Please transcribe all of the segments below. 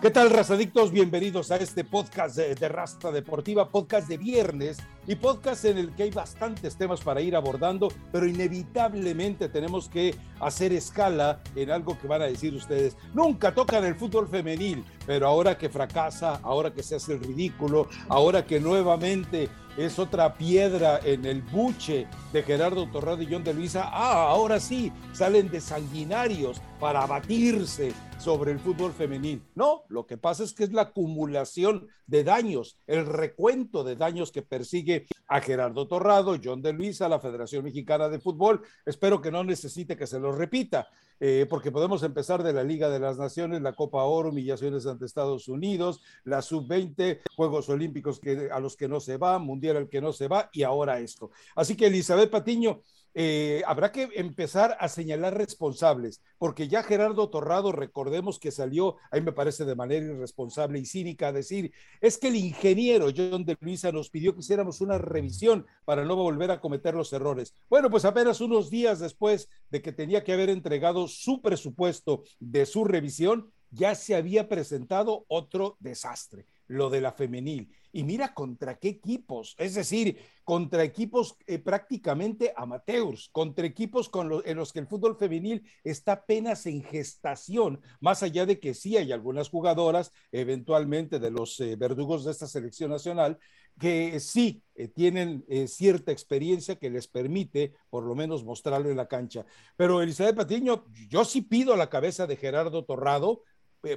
¿Qué tal, razadictos? Bienvenidos a este podcast de, de, Rasta Deportiva, podcast de viernes y podcast en el que hay bastantes temas para ir abordando, pero inevitablemente tenemos que hacer escala en algo que van a decir ustedes. Nunca tocan el fútbol femenil, pero ahora que fracasa, ahora que se hace el ridículo, ahora que nuevamente es otra piedra en el buche de Gerardo Torrado y John de Luisa. Ah, ahora sí, salen de sanguinarios para abatirse sobre el fútbol femenil. No, lo que pasa es que es la acumulación de daños, el recuento de daños que persigue a Gerardo Torrado, John de Luisa, la Federación Mexicana de Fútbol. Espero que no necesite que se lo repita, eh, porque podemos empezar de la Liga de las Naciones, la Copa Oro, humillaciones ante Estados Unidos, la Sub-20, Juegos Olímpicos que, a los que no se va, Mundial al que no se va, y ahora esto. Así que Elizabeth Patiño, eh, habrá que empezar a señalar responsables, porque ya Gerardo Torrado, recordemos que salió, ahí me parece de manera irresponsable y cínica, a decir, es que el ingeniero John de Luisa nos pidió que hiciéramos una revisión para no volver a cometer los errores. Bueno, pues apenas unos días después de que tenía que haber entregado su presupuesto de su revisión, ya se había presentado otro desastre, lo de la femenil. Y mira contra qué equipos, es decir, contra equipos eh, prácticamente amateurs, contra equipos con en los que el fútbol femenil está apenas en gestación, más allá de que sí hay algunas jugadoras, eventualmente de los eh, verdugos de esta selección nacional, que sí eh, tienen cierta experiencia que les permite por lo menos mostrarlo en la cancha. Pero Elizabeth Patiño, yo sí pido la cabeza de Gerardo Torrado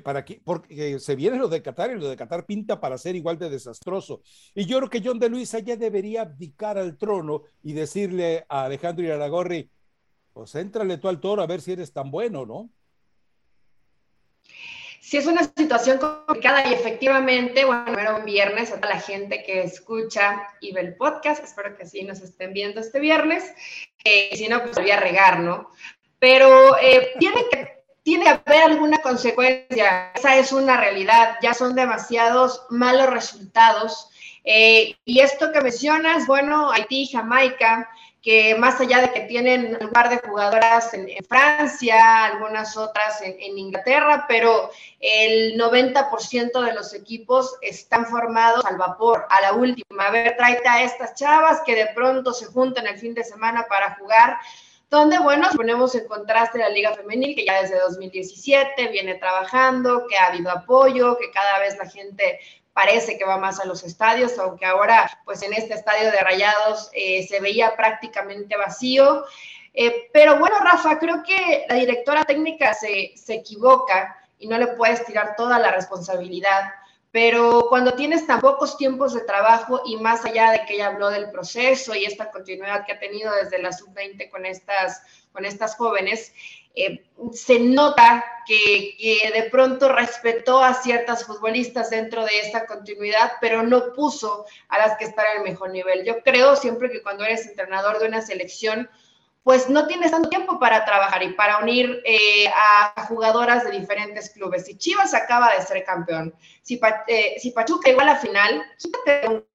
para que, porque se viene lo de Qatar y lo de Qatar pinta para ser igual de desastroso. Y yo creo que John de Luisa ya debería abdicar al trono y decirle a Alejandro Iraragorri, pues éntrale tú al toro a ver si eres tan bueno, ¿no? Sí, es una situación complicada y efectivamente, bueno, era un viernes a toda la gente que escucha y ve el podcast, espero que sí nos estén viendo este viernes, eh, si no, pues voy a regar, ¿no? Pero eh, tiene que tiene que haber alguna consecuencia. Esa es una realidad. Ya son demasiados malos resultados. Eh, y esto que mencionas, bueno, Haití, Jamaica, que más allá de que tienen un par de jugadoras en, Francia, algunas otras en, en, Inglaterra, pero el 90% de los equipos están formados al vapor, a la última. A ver, tráete a estas chavas que de pronto se juntan el fin de semana para jugar donde, bueno, ponemos en contraste la Liga Femenil, que ya desde 2017 viene trabajando, que ha habido apoyo, que cada vez la gente parece que va más a los estadios, aunque ahora, pues en este estadio de Rayados eh, se veía prácticamente vacío. Eh, pero bueno, Rafa, creo que la directora técnica se, se equivoca y no le puedes tirar toda la responsabilidad pero cuando tienes tan pocos tiempos de trabajo y más allá de que ella habló del proceso y esta continuidad que ha tenido desde la sub-20 con estas, con estas jóvenes, eh, se nota que, que, de pronto respetó a ciertas futbolistas dentro de esta continuidad, pero no puso a las que están al mejor nivel. Yo creo siempre que cuando eres entrenador de una selección, pues no tienes tanto tiempo para trabajar y para unir eh, a jugadoras de diferentes clubes. Si Chivas acaba de ser campeón, si, eh, si Pachuca llegó a la final, quítate un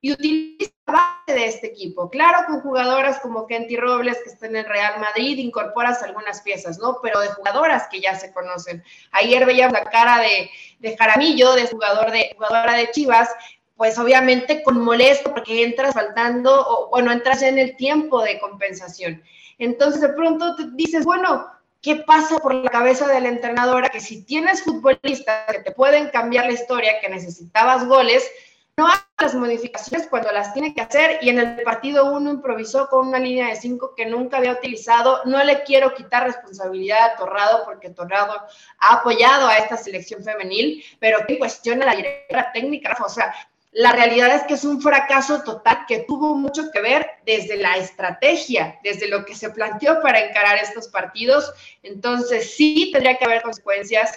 y utiliza la base de este equipo. Claro, con jugadoras como Kenty Robles, que está en el Real Madrid, incorporas algunas piezas, ¿no? Pero de jugadoras que ya se conocen. Ayer veíamos la cara de, de Jaramillo, de jugador de jugadora de Chivas, pues obviamente con molesto porque entras faltando, o bueno, entras en el tiempo de compensación. Entonces de pronto te dices, bueno, ¿qué pasa por la cabeza de la entrenadora? Que si tienes futbolistas que te pueden cambiar la historia, que necesitabas goles, no hagas las modificaciones cuando las tiene que hacer y en el partido uno improvisó con una línea de cinco que nunca había utilizado. No le quiero quitar responsabilidad a Torrado porque Torrado ha apoyado a esta selección femenil, pero que cuestiona la directora técnica, o sea, la realidad es que es un fracaso total que tuvo mucho que ver desde la estrategia, desde lo que se planteó para encarar estos partidos. Entonces, sí tendría que haber consecuencias.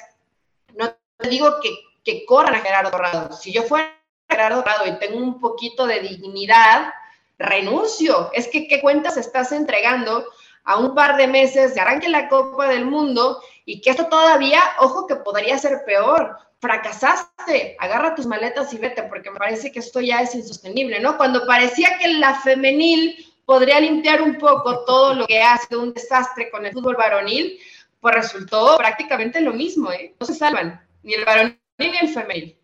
No te digo que, que corran a Gerardo Dorado. Si yo fuera Gerardo Dorado y tengo un poquito de dignidad, renuncio. Es que, ¿qué cuentas estás entregando a un par de meses de arranque la Copa del Mundo y que esto todavía, ojo, que podría ser peor? fracasaste, agarra tus maletas y vete, porque me parece que esto ya es insostenible, ¿no? Cuando parecía que la femenil podría limpiar un poco todo lo que ha sido un desastre con el fútbol varonil, pues resultó prácticamente lo mismo, ¿eh? No se salvan, ni el varonil ni el femenil.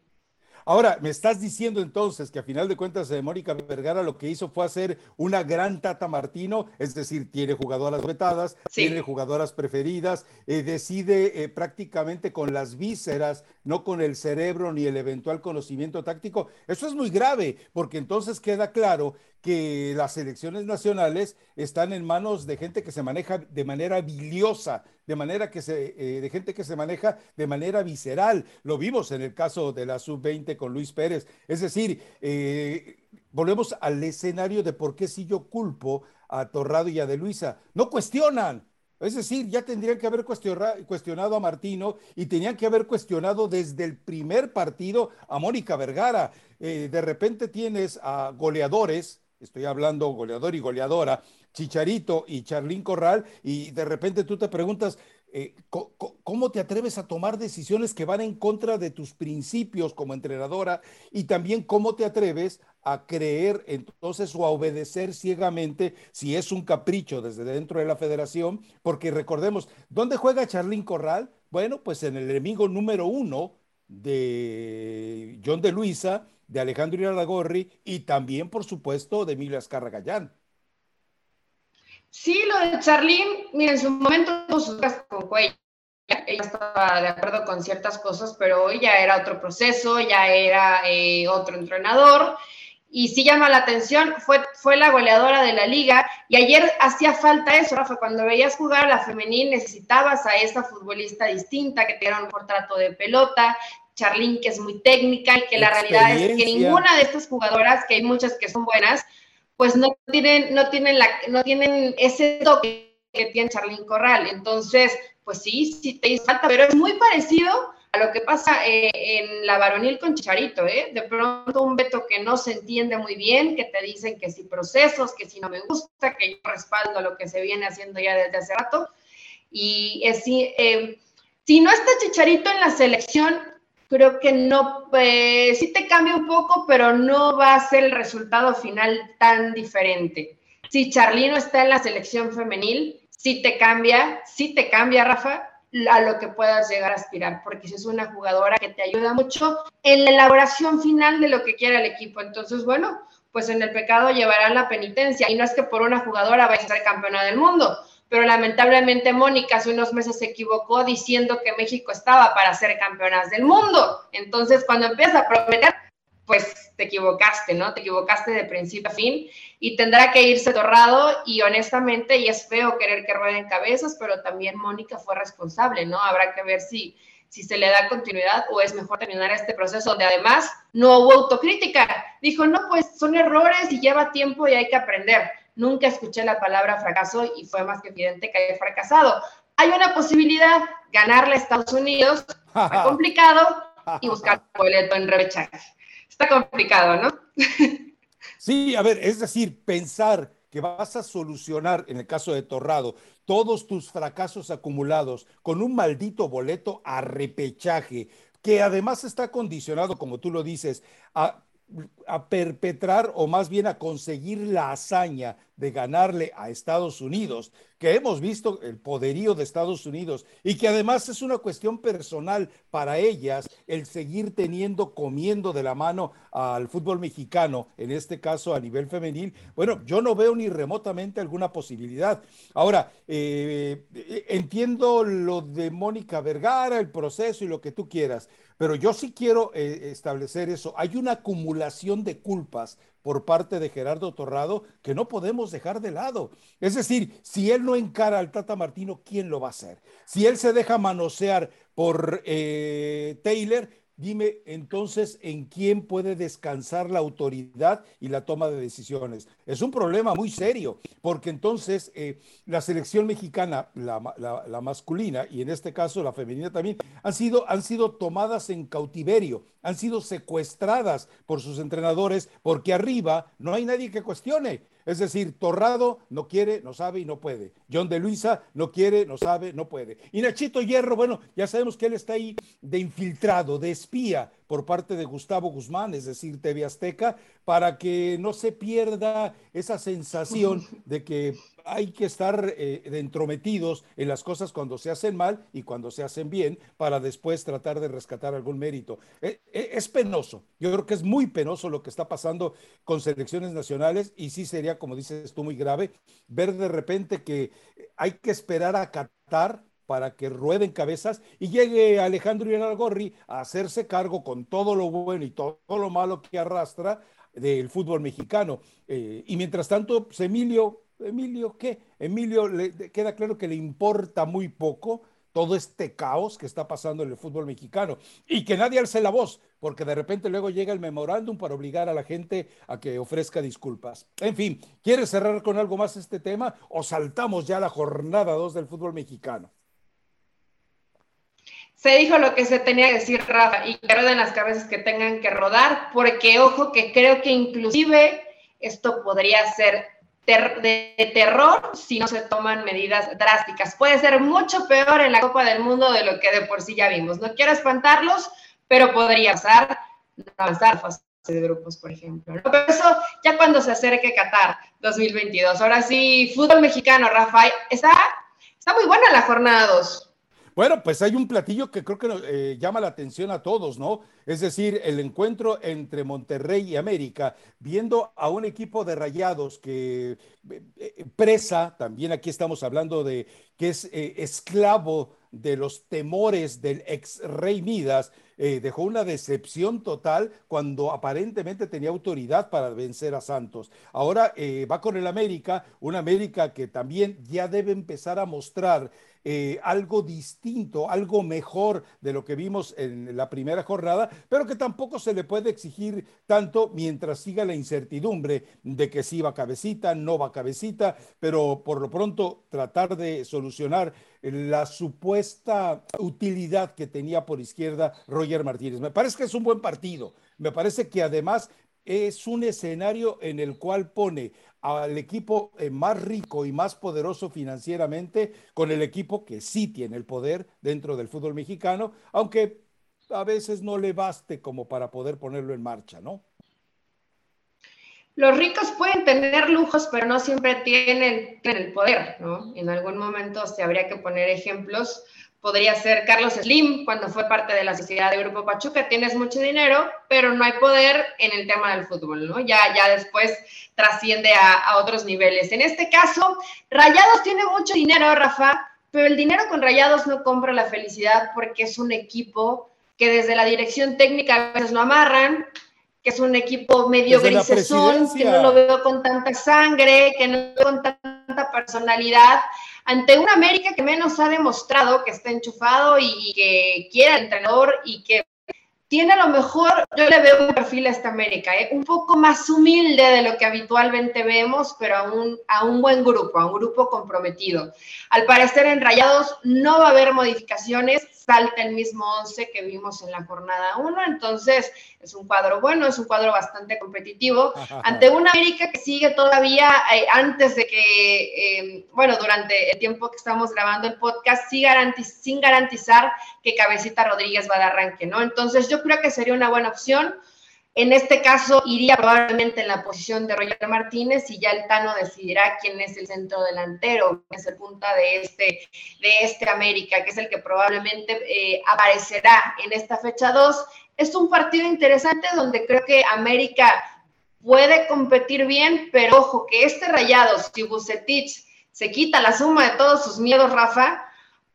Ahora, me estás diciendo entonces que a final de cuentas de eh, Mónica Vergara lo que hizo fue hacer una gran Tata Martino, es decir, tiene jugadoras vetadas, tiene jugadoras preferidas, eh, decide eh, prácticamente con las vísceras, no con el cerebro ni el eventual conocimiento táctico. Eso es muy grave, porque entonces queda claro que las elecciones nacionales están en manos de gente que se maneja de manera biliosa, de manera que se, de gente que se maneja de manera visceral. Lo vimos en el caso de la sub-20 con Luis Pérez. Es decir, eh, volvemos al escenario de por qué si yo culpo a Torrado y a De Luisa. No cuestionan. Es decir, ya tendrían que haber cuestionado a Martino y tenían que haber cuestionado desde el primer partido a Mónica Vergara. Eh, de repente tienes a goleadores, estoy hablando goleador y goleadora, Chicharito y Charlín Corral, y de repente tú te preguntas, eh, ¿cómo te atreves a tomar decisiones que van en contra de tus principios como entrenadora? Y también cómo te atreves a creer entonces o a obedecer ciegamente si es un capricho desde dentro de la federación, porque recordemos, ¿dónde juega Charlín Corral? Bueno, pues en el enemigo número uno de John de Luisa, de Alejandro Iraragorri y también, por supuesto, de Emilio Azcarra Gallán. Sí, lo de Charlene, mira, en su momento con Cuello. Ella estaba de acuerdo con ciertas cosas, pero hoy ya era otro proceso, ya era eh, otro entrenador. Y sí llama la atención, fue, fue la goleadora de la liga. Y ayer hacía falta eso, Rafa. Cuando veías jugar a la femenil, necesitabas a esa futbolista distinta que tenga un mejor trato de pelota, Charlene, que es muy técnica y que la realidad es que ninguna de estas jugadoras, que hay muchas que son buenas, pues no tienen, no tienen, la, no tienen ese toque que tiene Charlín Corral. Entonces, pues sí, sí te falta, pero es muy parecido a lo que pasa eh, en la varonil con Chicharito, ¿eh? De pronto un veto que no se entiende muy bien, que te dicen que si procesos, que si no me gusta, que yo respaldo lo que se viene haciendo ya desde hace rato. Y es, eh, si no está Chicharito en la selección, creo que no, pues sí te cambia un poco, pero no va a ser el resultado final tan diferente. Si Charlino está en la selección femenil, sí te cambia, sí te cambia, Rafa, a lo que puedas llegar a aspirar, porque si es una jugadora que te ayuda mucho en la elaboración final de lo que quiera el equipo. Entonces, bueno, pues en el pecado llevarán la penitencia. Y no es que por una jugadora vaya a ser campeona del mundo, pero lamentablemente Mónica hace unos meses se equivocó diciendo que México estaba para ser campeonas del mundo. Entonces, cuando empiezas a prometer, pues te equivocaste, ¿no? Te equivocaste de principio a fin y tendrá que irse torrado y honestamente, y es feo querer que rueden cabezas, pero también Mónica fue responsable, ¿no? Habrá que ver si, si se le da continuidad o es mejor terminar este proceso donde además no hubo autocrítica. Dijo, no, pues son errores y lleva tiempo y hay que aprender nunca escuché la palabra fracaso y fue más que evidente que haya fracasado. Hay una posibilidad, ganarle a Estados Unidos, está complicado, y buscar boleto en repechaje. Está complicado, ¿no? Sí, a ver, es decir, pensar que vas a solucionar, en el caso de Torrado, todos tus fracasos acumulados con un maldito boleto a repechaje, que además está condicionado, como tú lo dices, a a perpetrar o más bien a conseguir la hazaña de ganarle a Estados Unidos, que hemos visto el poderío de Estados Unidos y que además es una cuestión personal para ellas el seguir teniendo, comiendo de la mano al fútbol mexicano, en este caso a nivel femenil, bueno, yo no veo ni remotamente alguna posibilidad. Ahora, eh, entiendo lo de Mónica Vergara, el proceso y lo que tú quieras, pero yo sí quiero eh, establecer eso. Hay una acumulación de culpas por parte de Gerardo Torrado que no podemos dejar de lado. Es decir, si él no encara al Tata Martino, ¿quién lo va a hacer? Si él se deja manosear por eh, Taylor, Dime entonces en quién puede descansar la autoridad y la toma de decisiones. Es un problema muy serio, porque entonces eh, la selección mexicana, la, masculina y en este caso la femenina también, han sido, han sido tomadas en cautiverio, han sido secuestradas por sus entrenadores, porque arriba no hay nadie que cuestione. Es decir, Torrado no quiere, no sabe y no puede. John de Luisa no quiere, no sabe, no puede. Y Nachito Hierro, bueno, ya sabemos que él está ahí de infiltrado, de espía, por parte de Gustavo Guzmán, es decir, TV Azteca, para que no se pierda esa sensación de que hay que estar eh, entrometidos en las cosas cuando se hacen mal y cuando se hacen bien para después tratar de rescatar algún mérito. Eh, eh, es penoso, yo creo que es muy penoso lo que está pasando con selecciones nacionales y sí sería, como dices tú, muy grave ver de repente que hay que esperar a Qatar para que rueden cabezas y llegue Alejandro Gorri a hacerse cargo con todo lo bueno y todo lo malo que arrastra del fútbol mexicano. y mientras tanto, pues, Emilio Emilio, ¿qué? Emilio le queda claro que le importa muy poco todo este caos que está pasando en el fútbol mexicano y que nadie alce la voz, porque de repente luego llega el memorándum para obligar a la gente a que ofrezca disculpas. En fin, ¿quieres cerrar con algo más este tema o saltamos ya a la jornada 2 del fútbol mexicano? Se dijo lo que se tenía que decir, Rafa, y que roden las cabezas que tengan que rodar, porque ojo que creo que inclusive esto podría ser de terror si no se toman medidas drásticas. Puede ser mucho peor en la Copa del Mundo de lo que de por sí ya vimos. No quiero espantarlos, pero podría pasar, avanzar fase de grupos, por ejemplo. Pero eso ya cuando se acerque Qatar 2022. Ahora sí, fútbol mexicano, Rafael, está, está muy buena la jornada 2. Bueno, pues hay un platillo que creo que eh, llama la atención a todos, ¿no? Es decir, el encuentro entre Monterrey y América, viendo a un equipo de rayados que eh, eh, presa, también aquí estamos hablando de que es esclavo de los temores del ex rey Midas, dejó una decepción total cuando aparentemente tenía autoridad para vencer a Santos. Ahora va con el América, un América que también ya debe empezar a mostrar eh, algo distinto, algo mejor de lo que vimos en la primera jornada, pero que tampoco se le puede exigir tanto mientras siga la incertidumbre de que si va cabecita, no va cabecita, pero por lo pronto tratar de solucionar la supuesta utilidad que tenía por izquierda Roger Martínez. Me parece que es un buen partido. Me parece que además es un escenario en el cual pone al equipo eh, más rico y más poderoso financieramente con el equipo que sí tiene el poder dentro del fútbol mexicano, aunque a veces no le baste como para poder ponerlo en marcha, ¿no? Los ricos pueden tener lujos, pero no siempre tienen, tienen el poder, ¿no? En algún momento se habría que poner ejemplos podría ser Carlos Slim cuando fue parte de la sociedad de Grupo Pachuca. Tienes mucho dinero, pero no hay poder en el tema del fútbol, ¿no? Ya, ya después trasciende a, a otros niveles. En este caso, Rayados tiene mucho dinero, Rafa, pero el dinero con Rayados no compra la felicidad porque es un equipo que desde la dirección técnica a veces lo amarran, que es un equipo medio grisesón, que no lo veo con tanta sangre, que no lo veo con tanta personalidad ante una América que menos ha demostrado que está enchufado y que quiere entrenador y que tiene a lo mejor, yo le veo un perfil a esta América, ¿eh? un poco más humilde de lo que habitualmente vemos, pero a un, a un buen grupo, a un grupo comprometido. Al parecer en Rayados no va a haber modificaciones, salta el mismo 11 que vimos en la jornada 1, entonces es un cuadro bueno, es un cuadro bastante competitivo, ante una América que sigue todavía eh, antes de que, em, bueno, durante el tiempo que estamos grabando el podcast, sin garantizar que Cabecita Rodríguez va de arranque, ¿no? Entonces yo creo que sería una buena opción. En este caso, iría probablemente en la posición de Roger Martínez y ya el Tano decidirá quién es el centro delantero, quién es el punta de este, de este América, que es el que probablemente eh, aparecerá en esta fecha 2. Es un partido interesante donde creo que América puede competir bien, pero ojo, que este rayado, si Bucetich se quita la suma de todos sus miedos, Rafa,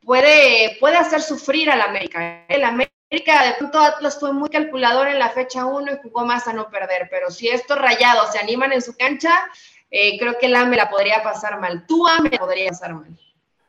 puede, puede hacer sufrir al América. América América de pronto Atlas fue muy calculador en la fecha 1 y jugó más a no perder, pero si estos rayados se animan en su cancha, eh, creo que la me la podría pasar mal. Tú me la podría pasar mal.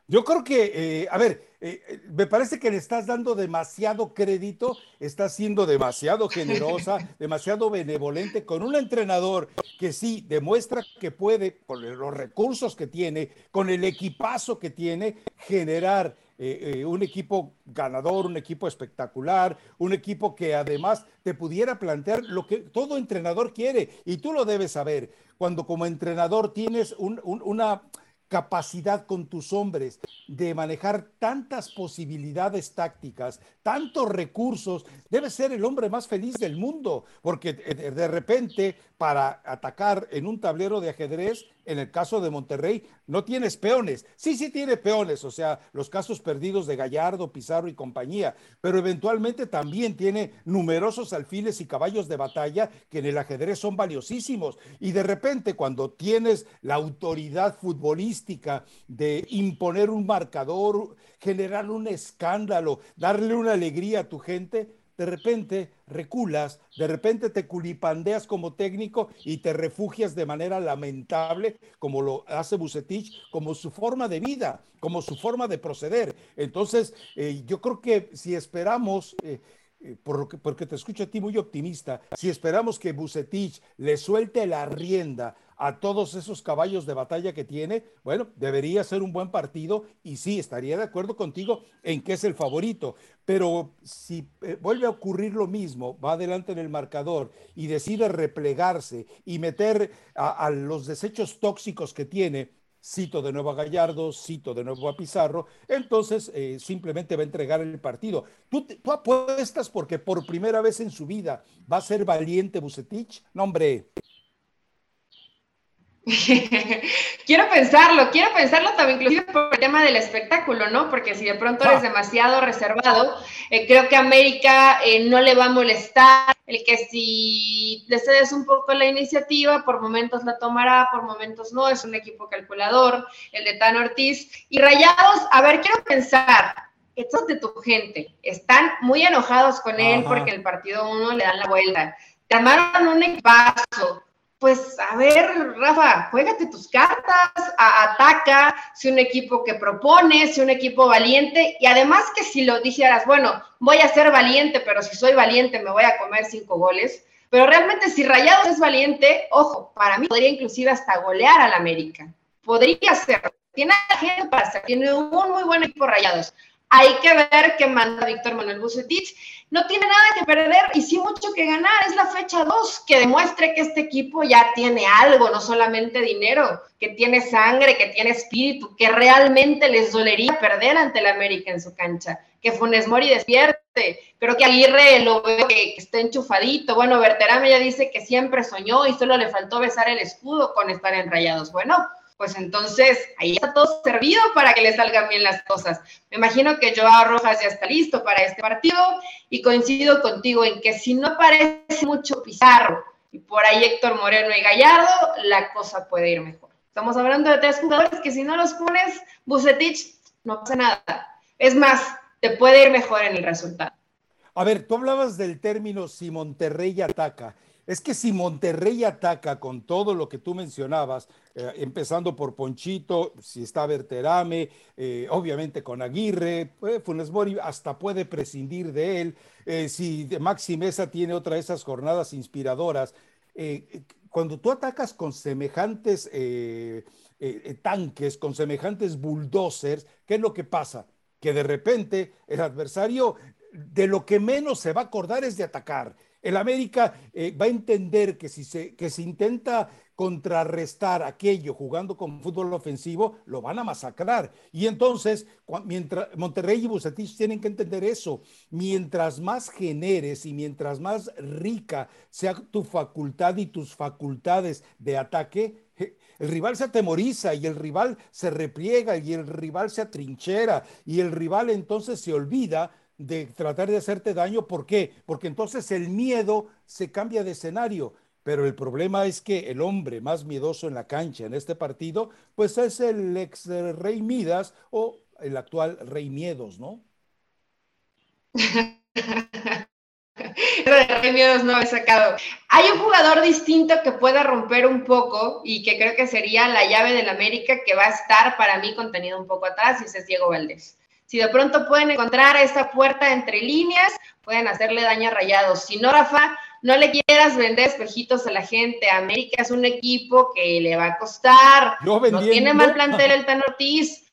Yo creo que, eh, a ver, eh, me parece que le estás dando demasiado crédito, estás siendo demasiado generosa, demasiado benevolente con un entrenador que sí demuestra que puede, con los recursos que tiene, con el equipazo que tiene, generar eh, eh, un equipo ganador, un equipo espectacular, un equipo que además te pudiera plantear lo que todo entrenador quiere y tú lo debes saber. Cuando como entrenador tienes una capacidad con tus hombres de manejar tantas posibilidades tácticas, tantos recursos, debe ser el hombre más feliz del mundo, porque de repente para atacar en un tablero de ajedrez, en el caso de Monterrey, no tienes peones. Sí, sí tiene peones, o sea, los casos perdidos de Gallardo, Pizarro y compañía, pero eventualmente también tiene numerosos alfiles y caballos de batalla que en el ajedrez son valiosísimos. Y de repente, cuando tienes la autoridad futbolística de imponer un marcador, generar un escándalo, darle una alegría a tu gente, de repente reculas, de repente te culipandeas como técnico y te refugias de manera lamentable, como lo hace Bucetich, como su forma de vida, como su forma de proceder. Entonces, eh, yo creo que si esperamos... Eh, eh, porque te escucho a ti muy optimista, si esperamos que Bucetich le suelte la rienda a todos esos caballos de batalla que tiene, bueno, debería ser un buen partido y sí, estaría de acuerdo contigo en que es el favorito, pero si eh, vuelve a ocurrir lo mismo, va adelante en el marcador y decide replegarse y meter a, los desechos tóxicos que tiene, cito de nuevo a Gallardo, cito de nuevo a Pizarro, entonces eh, simplemente va a entregar el partido. ¿Tú, ¿Tú, apuestas porque por primera vez en su vida va a ser valiente Bucetich? No, hombre. quiero pensarlo, quiero pensarlo también, inclusive por el tema del espectáculo, ¿no? Porque si de pronto eres ah. demasiado reservado, eh, creo que América eh, no le va a molestar el que si le cedes un poco la iniciativa, por momentos la tomará, por momentos no, es un equipo calculador, el de Tan Ortiz. Y Rayados, a ver, quiero pensar, estos de tu gente están muy enojados con él porque el partido uno le dan la vuelta. Te armaron un equipazo, pues a ver, Rafa, juégate tus cartas, ataca, si un equipo que propone, si un equipo valiente, y además que si lo dijeras, bueno, voy a ser valiente, pero si soy valiente me voy a comer cinco goles, pero realmente si Rayados es valiente, ojo, para mí podría inclusive hasta golear al América, podría ser, tiene gente para hacer, tiene un muy buen equipo Rayados, hay que ver qué manda Víctor Manuel Bucetich. No tiene nada que perder y sí mucho que ganar. Es la fecha 2 que demuestre que este equipo ya tiene algo, no solamente dinero, que tiene sangre, que tiene espíritu, que realmente les dolería perder ante el América en su cancha. Que Funes Mori despierte. Creo que Aguirre lo veo que, está enchufadito. Bueno, Berterame ya dice que siempre soñó y solo le faltó besar el escudo con estar en rayados. Bueno, pues entonces ahí está todo servido para que le salgan bien las cosas. Me imagino que Joao Rojas ya está listo para este partido y coincido contigo en que si no aparece mucho Pizarro y por ahí Héctor Moreno y Gallardo, la cosa puede ir mejor. Estamos hablando de tres jugadores que si no los pones, Bucetich, no pasa nada. Es más, te puede ir mejor en el resultado. A ver, tú hablabas del término si Monterrey ataca. Es que si Monterrey ataca con todo lo que tú mencionabas, eh, empezando por Ponchito, si está Berterame, eh, obviamente con Aguirre, pues, Funes Mori hasta puede prescindir de él, eh, si Maxi Mesa tiene otra de esas jornadas inspiradoras, cuando tú atacas con semejantes tanques, con semejantes bulldozers, ¿qué es lo que pasa? Que de repente el adversario de lo que menos se va a acordar es de atacar el América eh, va a entender que si se, que se intenta contrarrestar aquello jugando con fútbol ofensivo, lo van a masacrar. Y entonces, mientras Monterrey y Bucetich tienen que entender eso, mientras más generes y mientras más rica sea tu facultad y tus facultades de ataque, el rival se atemoriza y el rival se repliega y el rival se atrinchera y el rival entonces se olvida de tratar de hacerte daño. ¿Por qué? Porque entonces el miedo se cambia de escenario. Pero el problema es que el hombre más miedoso en la cancha en este partido, pues es el ex rey Midas o el actual rey Miedos, ¿no? Rey Miedos no he sacado. Hay un jugador distinto que pueda romper un poco y que creo que sería la llave del América que va a estar para mí contenido un poco atrás y ese es Diego Valdés. Si de pronto pueden encontrar esa puerta entre líneas, pueden hacerle daño a Rayados. Si no, Rafa, no le quieras vender espejitos a la gente. América es un equipo que le va a costar. No tiene mal plantel el Tan Ortiz.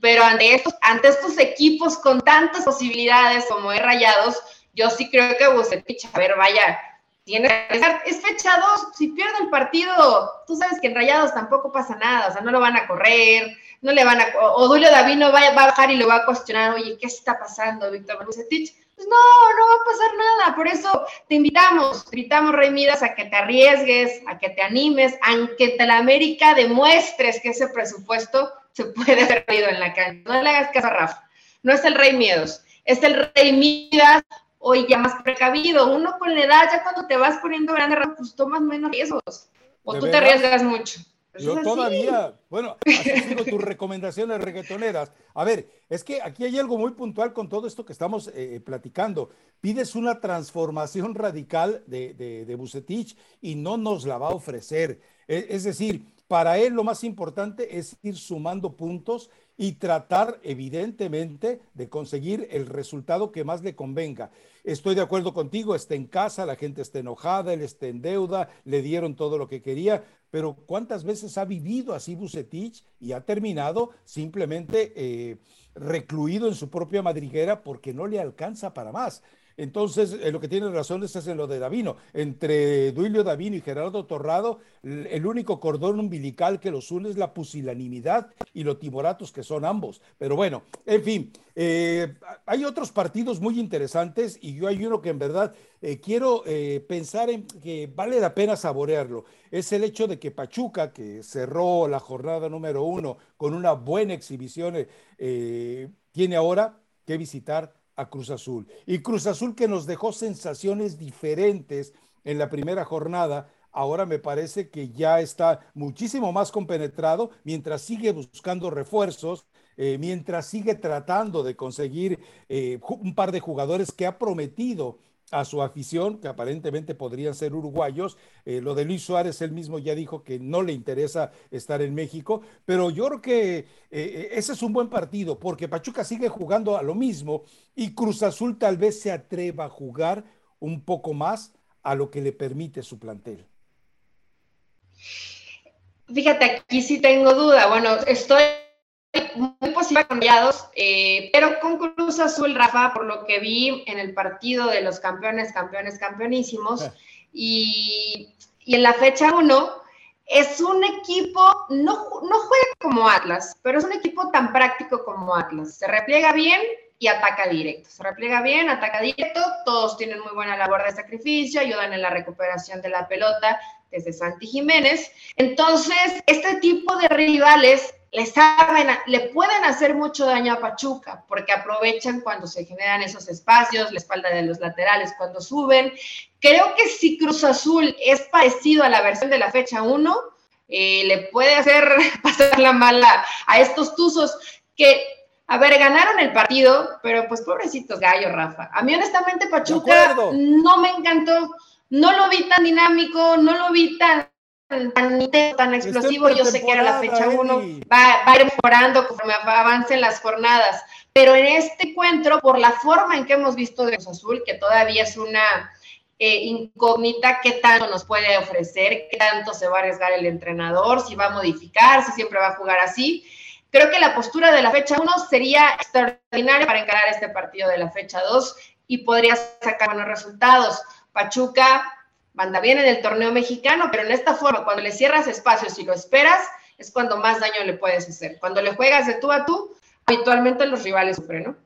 Pero ante estos, ante estos equipos con tantas posibilidades como es Rayados, yo sí creo que Bucetich, a ver, vaya, es fecha 2, si pierde el partido, tú sabes que en Rayados tampoco pasa nada, o sea, no lo van a correr, no le van a, o, Julio Davino va, va, a bajar y lo va a cuestionar, oye, ¿qué está pasando, Víctor Bucetich? Pues no, no va a pasar nada, por eso te invitamos, te invitamos, Rey Midas, a que te arriesgues, a que te animes, aunque te la América demuestres que ese presupuesto se puede haber perdido en la cancha. No le hagas caso a Rafa, no es el Rey Miedos, es el Rey Midas hoy ya más precavido. Uno con la edad, ya cuando te vas poniendo grande, pues tomas menos riesgos. O tú te arriesgas mucho. Yo todavía, bueno, así sigo tus recomendaciones reggaetoneras. A ver, es que aquí hay algo muy puntual con todo esto que estamos eh, eh, platicando. Pides una transformación radical de, de, de Bucetich y no nos la va a ofrecer. E, es decir, para él lo más importante es ir sumando puntos y tratar evidentemente de conseguir el resultado que más le convenga. Estoy de acuerdo contigo, está en casa, la gente está enojada, él está en deuda, le dieron todo lo que quería, pero ¿cuántas veces ha vivido así Bucetich y ha terminado simplemente eh, recluido en su propia madriguera porque no le alcanza para más? Entonces, eh, lo que tiene razón es en lo de Davino. Entre Duilio Davino y Gerardo Torrado, el único cordón umbilical que los une es la pusilanimidad y los timoratos que son ambos. Pero bueno, en fin, eh, hay otros partidos muy interesantes y yo hay uno que en verdad eh, quiero pensar en que vale la pena saborearlo. Es el hecho de que Pachuca, que cerró la jornada número uno con una buena exhibición, tiene ahora que visitar a Cruz Azul. Y Cruz Azul que nos dejó sensaciones diferentes en la primera jornada, ahora me parece que ya está muchísimo más compenetrado mientras sigue buscando refuerzos, eh, mientras sigue tratando de conseguir eh, un par de jugadores que ha prometido a su afición, que aparentemente podrían ser uruguayos. Eh, lo de Luis Suárez, él mismo ya dijo que no le interesa estar en México, pero yo creo que eh, eh, ese es un buen partido, porque Pachuca sigue jugando a lo mismo y Cruz Azul tal vez se atreva a jugar un poco más a lo que le permite su plantel. Fíjate, aquí sí tengo duda. Bueno, estoy muy posible cambiados, eh, pero con Cruz Azul, Rafa, por lo que vi en el partido de los campeones, campeones, campeonísimos, ah. y, y, en la fecha 1, es un equipo, no, no juega como Atlas, pero es un equipo tan práctico como Atlas. Se repliega bien y ataca directo. Se repliega bien, ataca directo, todos tienen muy buena labor de sacrificio, ayudan en la recuperación de la pelota desde Santi Jiménez. Entonces, este tipo de rivales le, saben, le pueden hacer mucho daño a Pachuca porque aprovechan cuando se generan esos espacios, la espalda de los laterales cuando suben. Creo que si Cruz Azul es parecido a la versión de la fecha 1, eh, le puede hacer pasar la mala a estos tuzos que, a ver, ganaron el partido, pero pues pobrecitos gallos, Rafa. A mí honestamente Pachuca no me encantó, no lo vi tan dinámico, no lo vi tan tan, tan explosivo, yo sé que era la fecha 1, va, va, a ir mejorando conforme avancen las jornadas, pero en este encuentro, por la forma en que hemos visto de Cruz Azul, que todavía es una eh, incógnita, qué tanto nos puede ofrecer, qué tanto se va a arriesgar el entrenador, si va a modificar, si siempre va a jugar así. Creo que la postura de la fecha 1 sería extraordinaria para encarar este partido de la fecha 2 y podría sacar buenos resultados. Pachuca manda bien en el torneo mexicano, pero en esta forma, cuando le cierras espacios y lo esperas, es cuando más daño le puedes hacer. Cuando le juegas de tú a tú, habitualmente los rivales sufren, ¿no?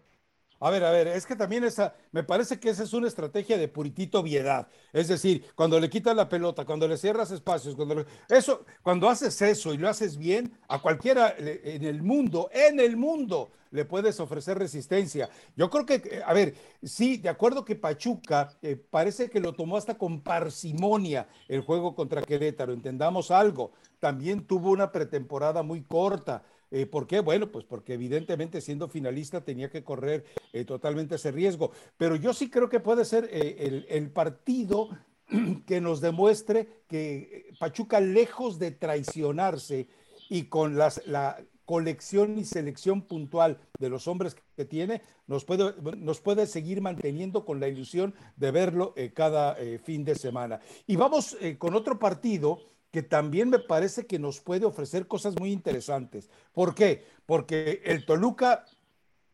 A ver, a ver, es que también esa, me parece que esa es una estrategia de puritito viedad. Es decir, cuando le quitas la pelota, cuando le cierras espacios, cuando eso, cuando haces eso y lo haces bien, a cualquiera en el mundo, en el mundo, le puedes ofrecer resistencia. Yo creo que, a ver, sí, de acuerdo que Pachuca eh, parece que lo tomó hasta con parsimonia el juego contra Querétaro, entendamos algo, también tuvo una pretemporada muy corta eh, ¿Por qué? Bueno, pues porque evidentemente siendo finalista tenía que correr eh, totalmente ese riesgo. Pero yo sí creo que puede ser eh, el, partido que nos demuestre que Pachuca, lejos de traicionarse y con las, la colección y selección puntual de los hombres que tiene, nos puede, nos puede seguir manteniendo con la ilusión de verlo cada fin de semana. Y vamos con otro partido que también me parece que nos puede ofrecer cosas muy interesantes. ¿Por qué? Porque el Toluca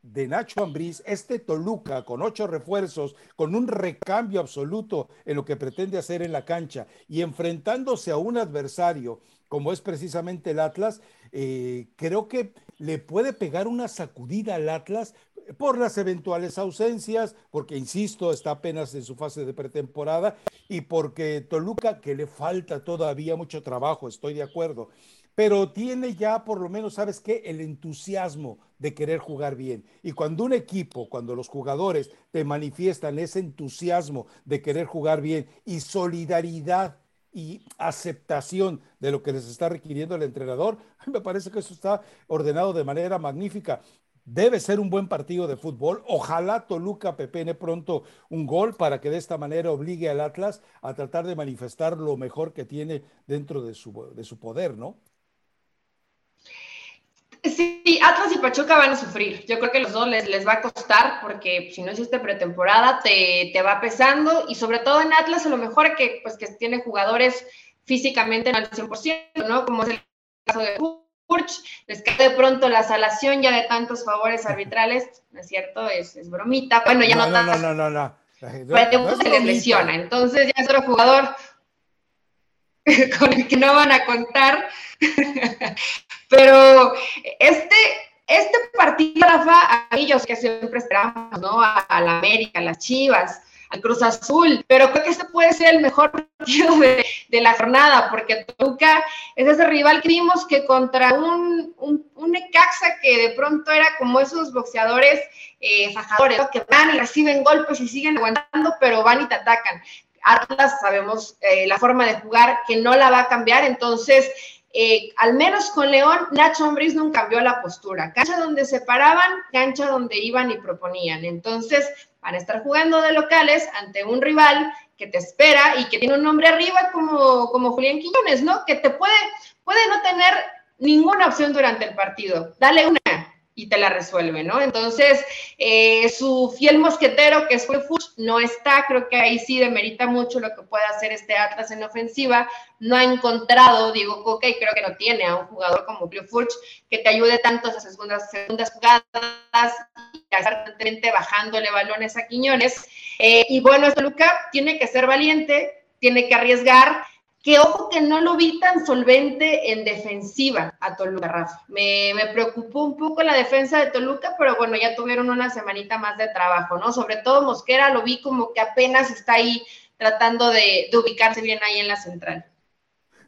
de Nacho Ambriz, este Toluca con ocho refuerzos, con un recambio absoluto en lo que pretende hacer en la cancha y enfrentándose a un adversario como es precisamente el Atlas, eh, creo que le puede pegar una sacudida al Atlas por las eventuales ausencias, porque, insisto, está apenas en su fase de pretemporada y porque Toluca, que le falta todavía mucho trabajo, estoy de acuerdo, pero tiene ya por lo menos, ¿sabes qué? El entusiasmo de querer jugar bien. Y cuando un equipo, cuando los jugadores te manifiestan ese entusiasmo de querer jugar bien y solidaridad y aceptación de lo que les está requiriendo el entrenador, me parece que eso está ordenado de manera magnífica. Debe ser un buen partido de fútbol. Ojalá Toluca pepene pronto un gol para que de esta manera obligue al Atlas a tratar de manifestar lo mejor que tiene dentro de su, de su poder, ¿no? Sí, Atlas y Pachuca van a sufrir. Yo creo que los dos les, les va a costar porque si no hiciste pretemporada te, te, va pesando y sobre todo en Atlas a lo mejor que, pues, que tiene jugadores físicamente al 100%, ¿no? Como es el caso de les cae de pronto la salación ya de tantos favores arbitrales, ¿no es cierto? Es, es bromita. Bueno, ya no, no, no, no, no, no. no se les lesiona, entonces ya es otro jugador con el que no van a contar. Pero este, este partido, Rafa, a ellos que siempre esperamos, ¿no? A, la América, a las Chivas, al Cruz Azul, pero creo que este puede ser el mejor partido de, la jornada, porque Toluca es ese rival que vimos que contra un, un, Necaxa que de pronto era como esos boxeadores eh, fajadores, que van y reciben golpes y siguen aguantando, pero van y te atacan. Atlas sabemos eh, la forma de jugar que no la va a cambiar, entonces eh, al menos con León, Nacho Ambriz no cambió la postura. Cancha donde se paraban, cancha donde iban y proponían. Entonces, van a estar jugando de locales ante un rival que te espera y que tiene un nombre arriba como, como Julián Quiñones, ¿no? Que te puede, puede no tener ninguna opción durante el partido. Dale una, y te la resuelve, ¿no? Entonces, eh, su fiel mosquetero, que es Fuch, no está, creo que ahí sí demerita mucho lo que puede hacer este Atlas en ofensiva, no ha encontrado, digo, Coca, y creo que no tiene a un jugador como Furch que te ayude tanto a segundas, segundas jugadas y constantemente bajándole balones a Quiñones. Eh, y bueno, esto Luca tiene que ser valiente, tiene que arriesgar, que ojo que no lo vi tan solvente en defensiva a Toluca, Rafa. Me, preocupó un poco la defensa de Toluca, pero bueno, ya tuvieron una semanita más de trabajo, ¿no? Sobre todo Mosquera lo vi como que apenas está ahí tratando de, ubicarse bien ahí en la central.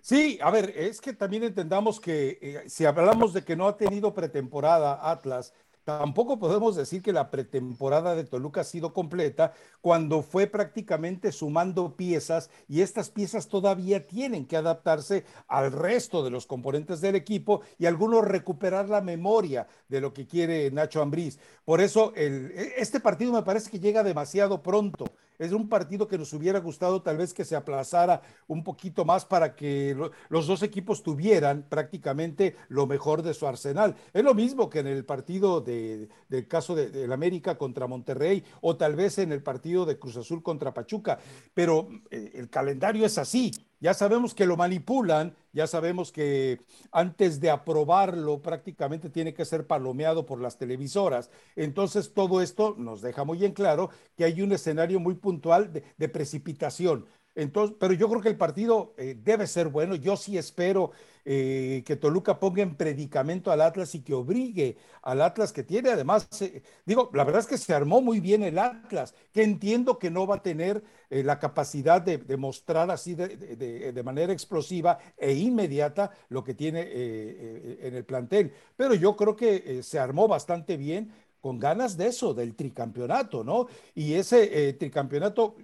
Sí, a ver, es que también entendamos que eh, si hablamos de que no ha tenido pretemporada Atlas, Tampoco podemos decir que la pretemporada de Toluca ha sido completa cuando fue prácticamente sumando piezas y estas piezas todavía tienen que adaptarse al resto de los componentes del equipo y algunos recuperar la memoria de lo que quiere Nacho Ambriz. Por eso e, este partido me parece que llega demasiado pronto. Es un partido que nos hubiera gustado tal vez que se aplazara un poquito más para que los dos equipos tuvieran prácticamente lo mejor de su arsenal. Es lo mismo que en el partido de, del caso del de, América contra Monterrey o tal vez en el partido de Cruz Azul contra Pachuca, pero eh, el calendario es así. Ya sabemos que lo manipulan, ya sabemos que antes de aprobarlo prácticamente tiene que ser palomeado por las televisoras. Entonces todo esto nos deja muy en claro que hay un escenario muy puntual de, precipitación. Entonces, pero yo creo que el partido eh, debe ser bueno. Yo sí espero eh, que Toluca ponga en predicamento al Atlas y que obligue al Atlas que tiene además, eh, digo, la verdad es que se armó muy bien el Atlas, que entiendo que no va a tener la capacidad de, mostrar así de, manera explosiva e inmediata lo que tiene en el plantel, pero yo creo que se armó bastante bien con ganas de eso, del tricampeonato, ¿no? Y ese tricampeonato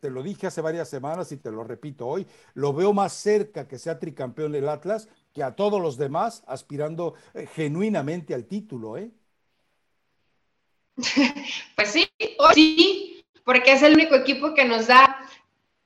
te lo dije hace varias semanas y te lo repito hoy, lo veo más cerca que sea tricampeón del Atlas que a todos los demás aspirando eh, genuinamente al título, ¿eh? Pues sí, sí, porque es el único equipo que nos da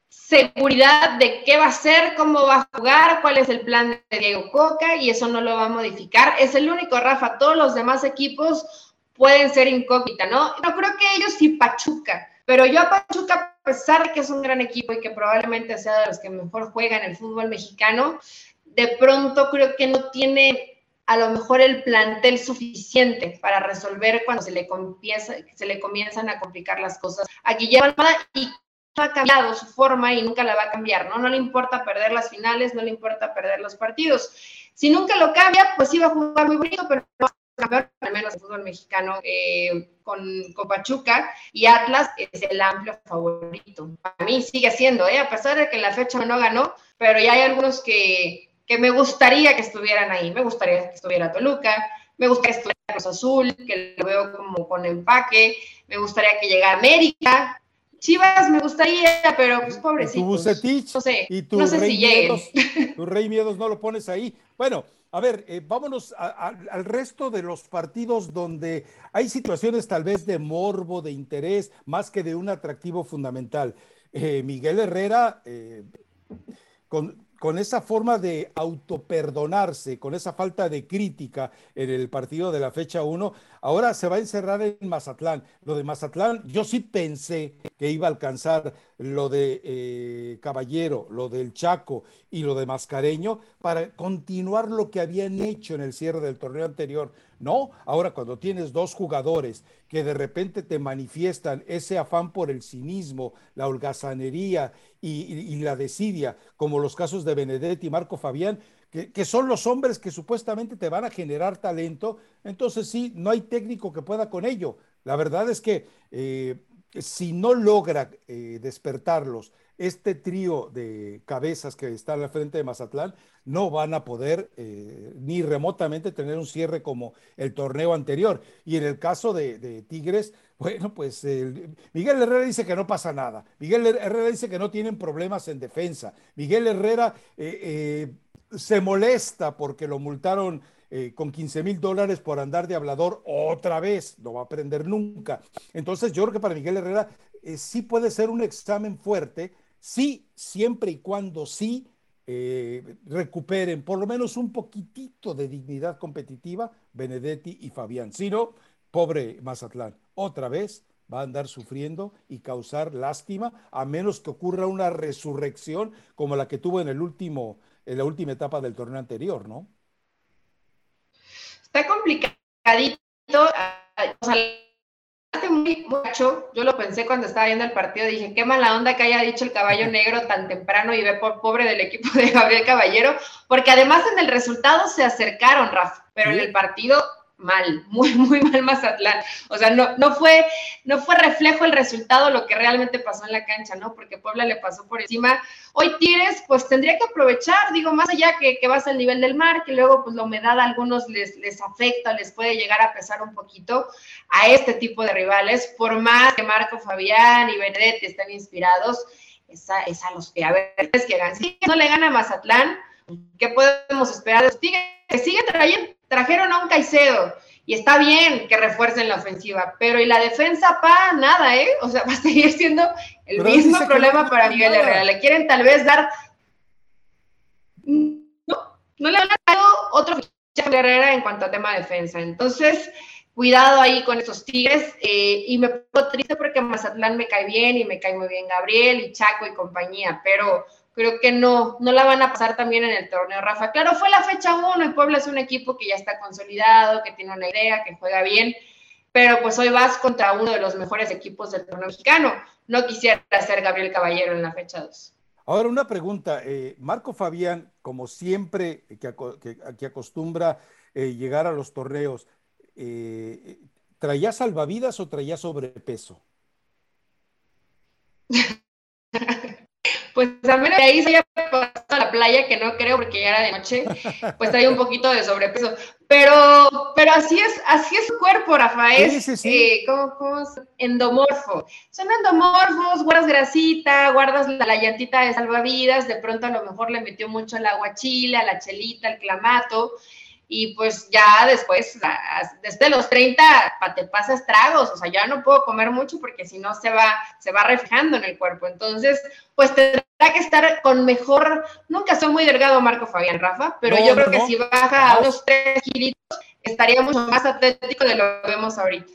seguridad de qué va a ser, cómo va a jugar, cuál es el plan de Diego Coca y eso no lo va a modificar. Es el único, Rafa, todos los demás equipos pueden ser incógnita, ¿no? No creo que ellos sí Pachuca, pero yo a Pachuca, pesar de que es un gran equipo y que probablemente sea de los que mejor juegan el fútbol mexicano, de pronto creo que no tiene a lo mejor el plantel suficiente para resolver cuando se le, comienza, se le comienzan a complicar las cosas a Guillermo Almada y ha cambiado su forma y nunca la va a cambiar, ¿no? No le importa perder las finales, no le importa perder los partidos. Si nunca lo cambia, pues va a jugar muy bonito, pero no va cambiar, al menos el fútbol mexicano eh, con, con, Pachuca y Atlas es el amplio favorito. Para mí sigue siendo, ¿eh? a pesar de que la fecha no ganó, pero ya hay algunos que, que me gustaría que estuvieran ahí. Me gustaría que estuviera Toluca, me gustaría que estuviera Cruz Azul, que lo veo como con empaque, me gustaría que llegara América, Chivas me gustaría, pero pues pobrecito. Tu Bucetich no sé, y tu no sé Rey si. Miedos, tu Rey Miedos no lo pones ahí. Bueno, a ver, eh, vámonos a, a, al resto de los partidos donde hay situaciones tal vez de morbo, de interés, más que de un atractivo fundamental. Eh, Miguel Herrera, eh, con, con esa forma de autoperdonarse, con esa falta de crítica en el partido de la fecha 1, ahora se va a encerrar en Mazatlán. Lo de Mazatlán, yo sí pensé que iba a alcanzar lo de eh, Caballero, lo del Chaco y lo de Mascareño para continuar lo que habían hecho en el cierre del torneo anterior. No, ahora cuando tienes dos jugadores que de repente te manifiestan ese afán por el cinismo, la holgazanería y, y, y la desidia, como los casos de Benedetti y Marco Fabián, que, son los hombres que supuestamente te van a generar talento, entonces sí, no hay técnico que pueda con ello. La verdad es que eh, si no logra eh, despertarlos este trío de cabezas que está al frente de Mazatlán, no van a poder eh, ni remotamente tener un cierre como el torneo anterior. Y en el caso de, Tigres, bueno, pues el, Miguel Herrera dice que no pasa nada. Miguel Herrera dice que no tienen problemas en defensa. Miguel Herrera se molesta porque lo multaron eh, con 15 mil dólares por andar de hablador otra vez. No va a aprender nunca. Entonces yo creo que para Miguel Herrera eh, sí puede ser un examen fuerte, sí, siempre y cuando sí eh, recuperen por lo menos un poquitito de dignidad competitiva Benedetti y Fabián. Si no, pobre Mazatlán, otra vez va a andar sufriendo y causar lástima, a menos que ocurra una resurrección como la que tuvo en el último, en la última etapa del torneo anterior, ¿no? Está complicadito, o sea, muy mucho, yo lo pensé cuando estaba viendo el partido, dije, qué mala onda que haya dicho el caballo negro tan temprano y ve por pobre del equipo de Gabriel Caballero, porque además en el resultado se acercaron, Rafa, pero ¿Sí? en el partido mal, muy, muy mal Mazatlán. O sea, no, no, fue, no fue reflejo el resultado lo que realmente pasó en la cancha, ¿no? Porque Puebla le pasó por encima. Hoy Tigres, pues tendría que aprovechar, digo, más allá que, que vas al nivel del mar, que luego pues la humedad a algunos les, les afecta, les puede llegar a pesar un poquito a este tipo de rivales, por más que Marco Fabián y Benedetti estén inspirados, es a, es a los que a ver, es que ganan. Si no le gana Mazatlán, ¿qué podemos esperar de los Tigres? Que sigue trayendo trajeron a un Caicedo y está bien que refuercen la ofensiva, pero y la defensa, pa, nada, ¿eh? O sea, va a seguir siendo el pero mismo problema para Miguel Herrera. Le quieren tal vez dar. No, no le han dado otro fichaje a Herrera en cuanto a tema de defensa. Entonces, cuidado ahí con estos tigres. Eh, y me pongo triste porque Mazatlán me cae bien y me cae muy bien Gabriel y Chaco y compañía, pero creo que no, no la van a pasar también en el torneo, Rafa. Claro, fue la fecha uno, y Puebla es un equipo que ya está consolidado, que tiene una idea, que juega bien, pero pues hoy vas contra uno de los mejores equipos del torneo mexicano. No quisiera ser Gabriel Caballero en la fecha 2. Ahora una pregunta, eh, Marco Fabián, como siempre que, que, que acostumbra eh, llegar a los torneos, eh, ¿traía salvavidas o traía sobrepeso? pues a menos de ahí se haya pasado a la playa, que no creo porque ya era de noche, pues trae un poquito de sobrepeso. Pero, pero así es, así es su cuerpo, Rafael. Sí, sí, sí. Eh, ¿cómo, cómo es? Endomorfo. Son endomorfos, guardas grasita, guardas la, la, llantita de salvavidas, de pronto a lo mejor le metió mucho el aguachile, a la chelita, el clamato y pues ya después, desde los 30, te pasa estragos, o sea, ya no puedo comer mucho porque si no se va, se va reflejando en el cuerpo. Entonces, pues tendrá que estar con mejor, nunca soy muy delgado Marco Fabián, Rafa, pero no, yo creo no. que si baja a unos 3 kilitos, estaría mucho más atlético de lo que vemos ahorita.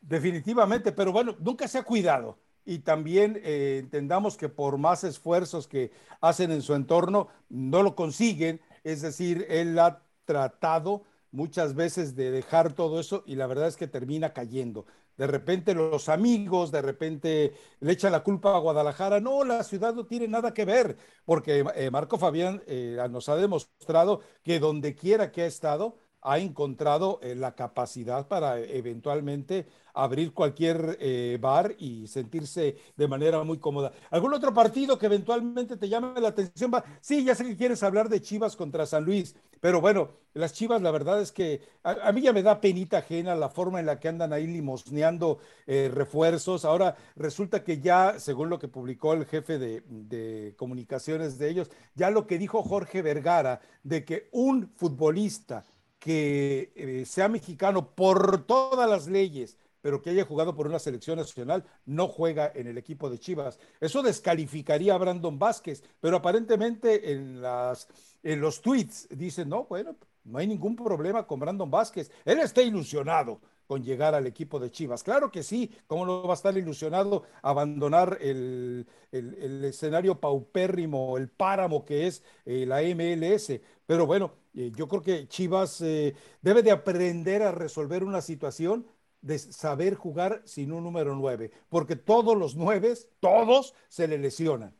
Definitivamente, pero bueno, nunca se ha cuidado y también eh, entendamos que por más esfuerzos que hacen en su entorno, no lo consiguen, es decir, él ha tratado muchas veces de dejar todo eso y la verdad es que termina cayendo. De repente los amigos, de repente le echan la culpa a Guadalajara. No, la ciudad no tiene nada que ver, porque eh, Marco Fabián eh, nos ha demostrado que donde quiera que ha estado, ha encontrado eh, la capacidad para eventualmente abrir cualquier eh, bar y sentirse de manera muy cómoda. ¿Algún otro partido que eventualmente te llame la atención? Sí, ya sé que quieres hablar de Chivas contra San Luis, pero bueno, las Chivas, la verdad es que a, mí ya me da penita ajena la forma en la que andan ahí limosneando eh, refuerzos. Ahora resulta que ya, según lo que publicó el jefe de comunicaciones de ellos, ya lo que dijo Jorge Vergara, de que un futbolista que eh, sea mexicano por todas las leyes, pero que haya jugado por una selección nacional, no juega en el equipo de Chivas. Eso descalificaría a Brandon Vázquez, pero aparentemente en, las, en los tweets dicen, no, bueno, no hay ningún problema con Brandon Vázquez. Él está ilusionado con llegar al equipo de Chivas. Claro que sí, ¿cómo no va a estar ilusionado abandonar el, escenario paupérrimo, el páramo que es eh, la MLS? Pero bueno, eh, yo creo que Chivas eh, debe de aprender a resolver una situación de saber jugar sin un número nueve, porque todos los nueves, todos se le lesionan.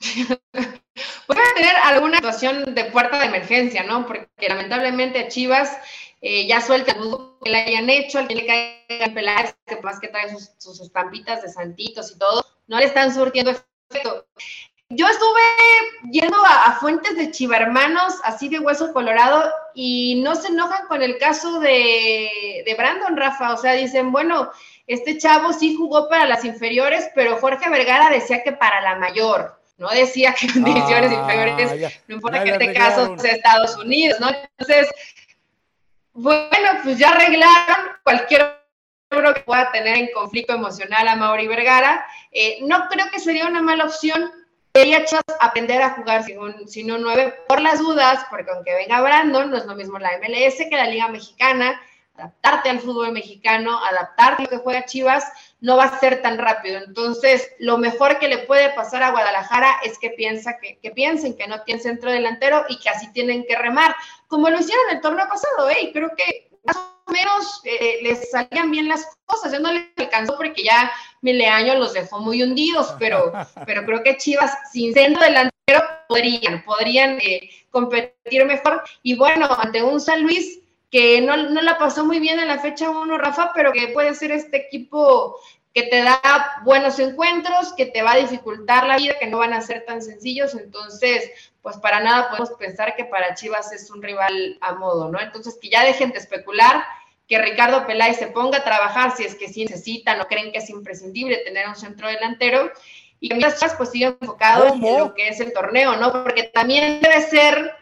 Puede tener alguna situación de puerta de emergencia, ¿no? Porque lamentablemente Chivas eh, ya suelta el que le hayan hecho, al que le caigan peladas, que más que trae sus, sus estampitas de santitos y todo, no le están surtiendo efecto yo estuve yendo a, fuentes de chivarmanos, así de hueso colorado, y no se enojan con el caso de, de, Brandon Rafa. O sea, dicen, bueno, este chavo sí jugó para las inferiores, pero Jorge Vergara decía que para la mayor. No decía que en divisiones ah, inferiores, no importa que este caso sea Estados Unidos, ¿no? Entonces, bueno, pues ya arreglaron cualquier que pueda tener en conflicto emocional a Mauri Vergara. Eh, no creo que sería una mala opción Quería aprender a jugar sin un, sin un 9 por las dudas, porque aunque venga Brandon, no es lo mismo la MLS que la Liga Mexicana, adaptarte al fútbol mexicano, adaptarte a lo que juega Chivas, no va a ser tan rápido. Entonces, lo mejor que le puede pasar a Guadalajara es que, piensa que, que piensen que no tienen centro delantero y que así tienen que remar, como lo hicieron el torneo pasado, ¿eh? creo que más o menos eh, les salían bien las cosas. Yo no les alcanzó porque ya Mileaño los dejó muy hundidos, pero, pero creo que Chivas sin centro delantero podrían, podrían eh, competir mejor. Y bueno, ante un San Luis que no, no la pasó muy bien en la fecha 1, Rafa, pero que puede ser este equipo que te da buenos encuentros, que te va a dificultar la vida, que no van a ser tan sencillos. Entonces, pues para nada podemos pensar que para Chivas es un rival a modo, ¿no? Entonces, que ya dejen de especular, que Ricardo Peláez se ponga a trabajar si es que sí necesitan o creen que es imprescindible tener un centro delantero y que Chivas pues siga enfocado en lo que es el torneo, ¿no? Porque también debe ser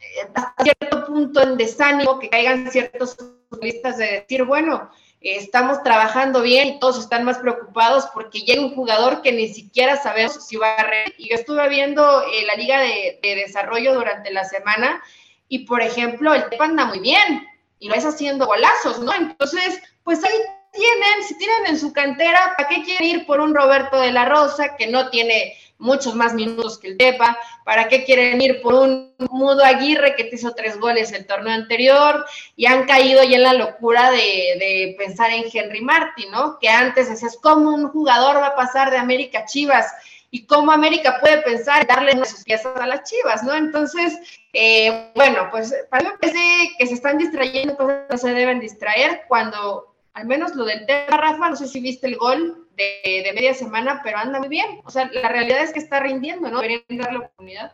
eh, hasta cierto punto en desánimo que caigan ciertos futbolistas de decir, bueno, estamos trabajando bien y todos están más preocupados porque llega un jugador que ni siquiera sabemos si va a re Y yo estuve viendo eh, la Liga de, Desarrollo durante la semana y, por ejemplo, el Tepa anda muy bien y lo es haciendo golazos, ¿no? Entonces, pues ahí tienen, si tienen en su cantera, ¿para qué quieren ir por un Roberto de la Rosa que no tiene muchos más minutos que el Tepa? ¿Para qué quieren ir por un Mudo Aguirre que te hizo tres goles el torneo anterior? Y han caído ya en la locura de, pensar en Henry Martin, ¿no? Que antes decías, ¿cómo un jugador va a pasar de América a Chivas? y cómo América puede pensar en darle de sus piezas a las chivas, ¿no? Entonces, eh, bueno, pues para mí parece que se están distrayendo, cosas no se deben distraer cuando al menos lo del tema, Rafa, no sé si viste el gol de, media semana, pero anda muy bien. O sea, la realidad es que está rindiendo, ¿no? Deberían darle oportunidad.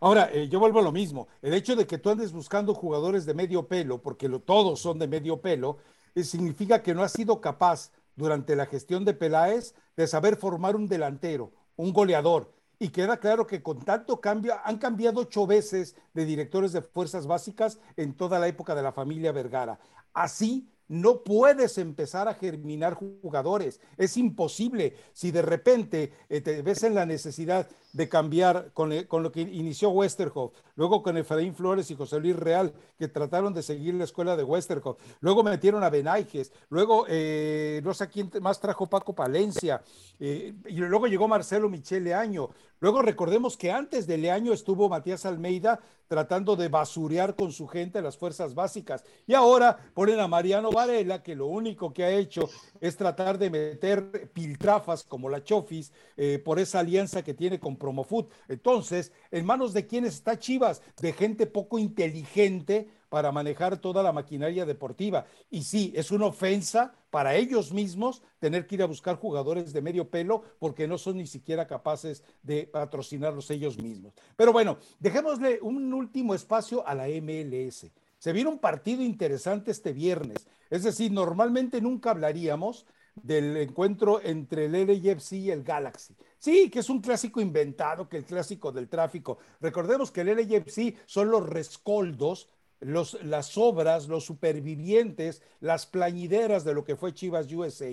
Ahora, eh, yo vuelvo a lo mismo. El hecho de que tú andes buscando jugadores de medio pelo, porque todos son de medio pelo, eh, significa que no has sido capaz durante la gestión de Peláez de saber formar un delantero, un goleador. Y queda claro que con tanto cambio, han cambiado ocho veces de directores de fuerzas básicas en toda la época de la familia Vergara. Así no puedes empezar a germinar jugadores. Es imposible. Si de repente eh, te ves en la necesidad de cambiar con, con lo que inició Westerhoff, luego con Efraín Flores y José Luis Real, que trataron de seguir la escuela de Westerhoff, luego metieron a Benaiges, luego eh, no sé quién más trajo Paco Palencia, eh, y luego llegó Marcelo Michele Año, luego recordemos que antes de Leaño estuvo Matías Almeida tratando de basurear con su gente las fuerzas básicas, y ahora ponen a Mariano Varela, que lo único que ha hecho es tratar de meter piltrafas como la Chofis eh, por esa alianza que tiene con Promofood. Entonces, ¿en manos de quién está Chivas? De gente poco inteligente para manejar toda la maquinaria deportiva. Y sí, es una ofensa para ellos mismos tener que ir a buscar jugadores de medio pelo porque no son ni siquiera capaces de patrocinarlos ellos mismos. Pero bueno, dejémosle un último espacio a la MLS. Se viene un partido interesante este viernes. Es decir, normalmente nunca hablaríamos del encuentro entre el LAFC y el Galaxy. Sí, que es un clásico inventado, que el clásico del tráfico. Recordemos que el LAFC son los rescoldos, los, las obras, los supervivientes, las plañideras de lo que fue Chivas USA.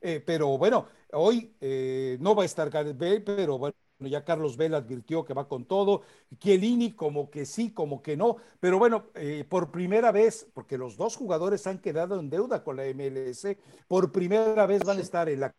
Eh, pero bueno, hoy eh, no va a estar Gareth Bale, pero bueno, ya Carlos Vela advirtió que va con todo, Chiellini como que sí, como que no, pero bueno, eh, por primera vez, porque los dos jugadores han quedado en deuda con la MLS, por primera vez van a estar en la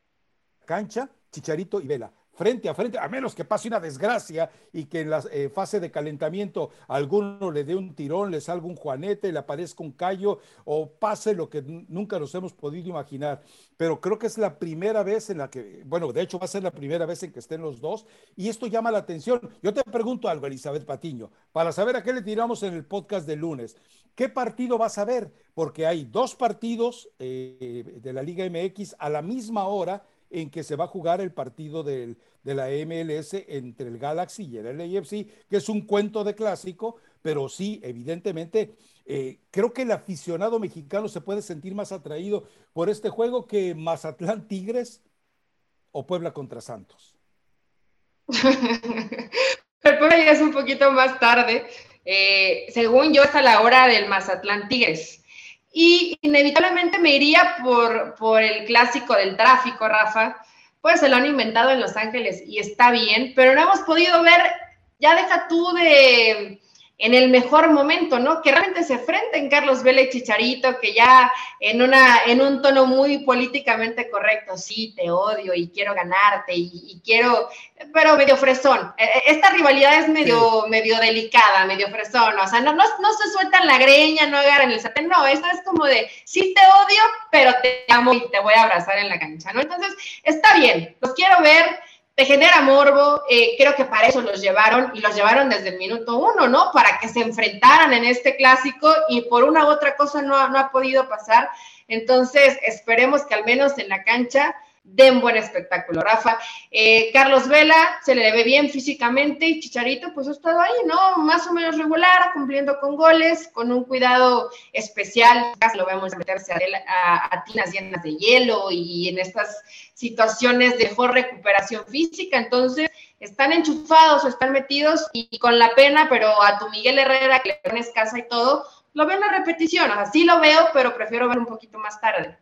cancha Chicharito y Vela frente a frente, a menos que pase una desgracia y que en la eh, fase de calentamiento alguno le dé un tirón, le salga un juanete, le aparezca un callo o pase lo que nunca nos hemos podido imaginar. Pero creo que es la primera vez en la que, bueno, de hecho va a ser la primera vez en que estén los dos y esto llama la atención. Yo te pregunto algo, Elizabeth Patiño, para saber a qué le tiramos en el podcast de lunes. ¿Qué partido vas a ver? Porque hay dos partidos eh, de la Liga MX a la misma hora en que se va a jugar el partido del, de la MLS entre el Galaxy y el LAFC, que es un cuento de clásico, pero sí, evidentemente, eh, creo que el aficionado mexicano se puede sentir más atraído por este juego que Mazatlán Tigres o Puebla contra Santos. El Puebla ya es un poquito más tarde. Eh, según yo, hasta la hora del Mazatlán Tigres. Y inevitablemente me iría por, por el clásico del tráfico, Rafa. Pues se lo han inventado en Los Ángeles y está bien, pero no hemos podido ver, ya deja tú de en el mejor momento, ¿no? Que realmente se enfrenten Carlos Vela y Chicharito, que ya en, una, en un tono muy políticamente correcto, sí, te odio y quiero ganarte y, quiero, pero medio fresón. E, e, esta rivalidad es medio, medio delicada, medio fresón, o sea, no, no, no, se sueltan la greña, no agarran el sartén, no, esto es como de, sí te odio, pero te amo y te voy a abrazar en la cancha, ¿no? Entonces, está bien, los quiero ver te genera morbo, eh, creo que para eso los llevaron y los llevaron desde el minuto uno, ¿no? Para que se enfrentaran en este clásico y por una u otra cosa no, no ha podido pasar. Entonces, esperemos que al menos en la cancha den buen espectáculo. Rafa, eh, Carlos Vela se le ve bien físicamente y Chicharito pues ha estado ahí, ¿no? Más o menos regular, cumpliendo con goles, con un cuidado especial. Lo vemos meterse a, a, tinas llenas de hielo y en estas situaciones de mejor recuperación física. Entonces, están enchufados o están metidos y con la pena, pero a tu Miguel Herrera, que le pones casa y todo, lo veo en la repetición. Así lo veo, pero prefiero ver un poquito más tarde.